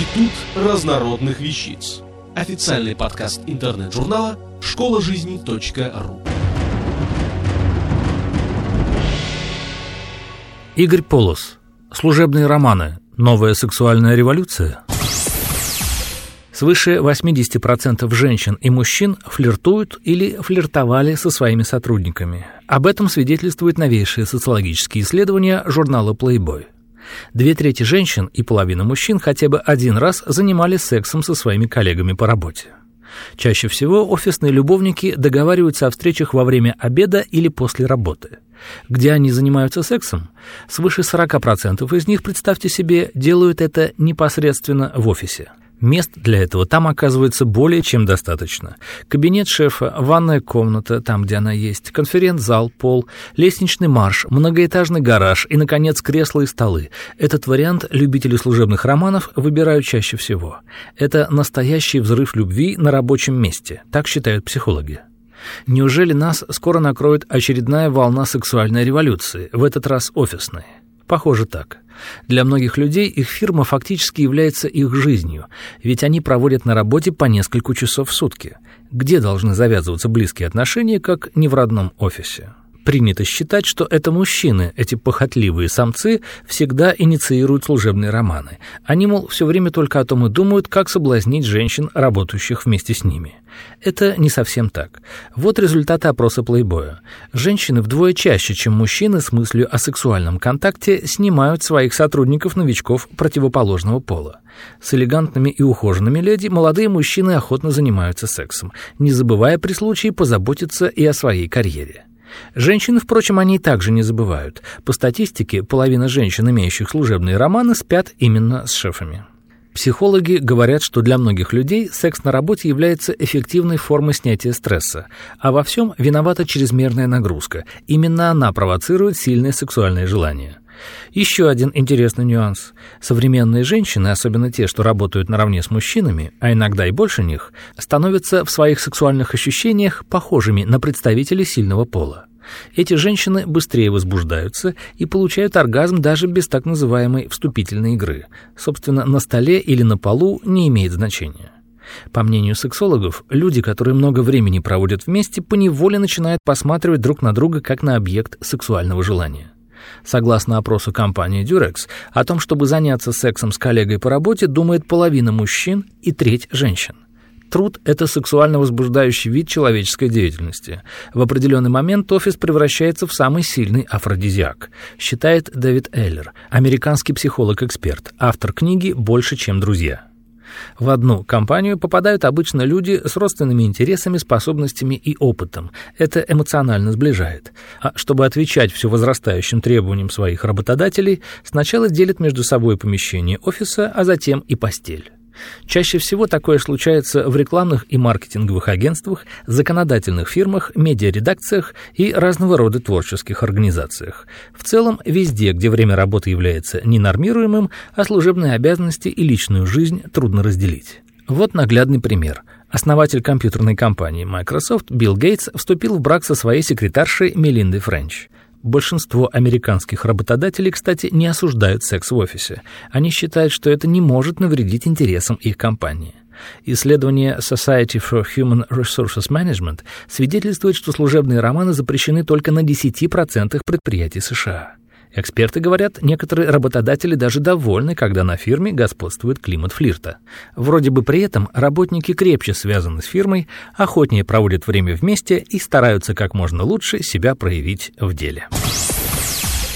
Институт разнородных вещиц. Официальный подкаст интернет-журнала школа жизни .ру. Игорь Полос. Служебные романы. Новая сексуальная революция. Свыше 80% женщин и мужчин флиртуют или флиртовали со своими сотрудниками. Об этом свидетельствуют новейшие социологические исследования журнала Playboy. Две трети женщин и половина мужчин хотя бы один раз занимались сексом со своими коллегами по работе. Чаще всего офисные любовники договариваются о встречах во время обеда или после работы. Где они занимаются сексом? Свыше 40% из них, представьте себе, делают это непосредственно в офисе. Мест для этого там оказывается более чем достаточно. Кабинет шефа, ванная комната, там, где она есть, конференц-зал, пол, лестничный марш, многоэтажный гараж и, наконец, кресла и столы. Этот вариант любители служебных романов выбирают чаще всего. Это настоящий взрыв любви на рабочем месте, так считают психологи. Неужели нас скоро накроет очередная волна сексуальной революции, в этот раз офисной? Похоже так. Для многих людей их фирма фактически является их жизнью, ведь они проводят на работе по несколько часов в сутки. Где должны завязываться близкие отношения, как не в родном офисе? Принято считать, что это мужчины, эти похотливые самцы, всегда инициируют служебные романы. Они, мол, все время только о том и думают, как соблазнить женщин, работающих вместе с ними. Это не совсем так. Вот результаты опроса плейбоя. Женщины вдвое чаще, чем мужчины с мыслью о сексуальном контакте, снимают своих сотрудников-новичков противоположного пола. С элегантными и ухоженными леди молодые мужчины охотно занимаются сексом, не забывая при случае позаботиться и о своей карьере. Женщины, впрочем, они также не забывают. По статистике, половина женщин, имеющих служебные романы, спят именно с шефами. Психологи говорят, что для многих людей секс на работе является эффективной формой снятия стресса, а во всем виновата чрезмерная нагрузка. Именно она провоцирует сильное сексуальное желание. Еще один интересный нюанс. Современные женщины, особенно те, что работают наравне с мужчинами, а иногда и больше них, становятся в своих сексуальных ощущениях похожими на представителей сильного пола. Эти женщины быстрее возбуждаются и получают оргазм даже без так называемой вступительной игры. Собственно, на столе или на полу не имеет значения. По мнению сексологов, люди, которые много времени проводят вместе, поневоле начинают посматривать друг на друга как на объект сексуального желания. Согласно опросу компании Durex, о том, чтобы заняться сексом с коллегой по работе, думает половина мужчин и треть женщин. Труд – это сексуально возбуждающий вид человеческой деятельности. В определенный момент офис превращается в самый сильный афродизиак, считает Дэвид Эллер, американский психолог-эксперт, автор книги «Больше, чем друзья». В одну компанию попадают обычно люди с родственными интересами, способностями и опытом. Это эмоционально сближает. А чтобы отвечать все возрастающим требованиям своих работодателей, сначала делят между собой помещение офиса, а затем и постель. Чаще всего такое случается в рекламных и маркетинговых агентствах, законодательных фирмах, медиаредакциях и разного рода творческих организациях. В целом, везде, где время работы является ненормируемым, а служебные обязанности и личную жизнь трудно разделить. Вот наглядный пример. Основатель компьютерной компании Microsoft Билл Гейтс вступил в брак со своей секретаршей Мелиндой Френч. Большинство американских работодателей, кстати, не осуждают секс в офисе. Они считают, что это не может навредить интересам их компании. Исследование Society for Human Resources Management свидетельствует, что служебные романы запрещены только на 10% предприятий США. Эксперты говорят, некоторые работодатели даже довольны, когда на фирме господствует климат флирта. Вроде бы при этом работники крепче связаны с фирмой, охотнее проводят время вместе и стараются как можно лучше себя проявить в деле.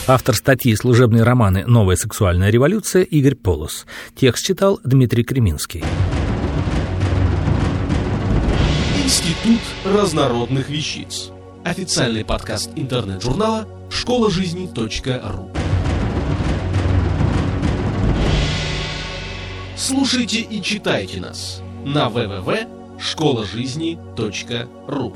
Автор статьи «Служебные романы. Новая сексуальная революция» Игорь Полос. Текст читал Дмитрий Креминский. Институт разнородных вещиц. Официальный подкаст интернет-журнала школа жизни .ру. Слушайте и читайте нас на www.школажизни.ру.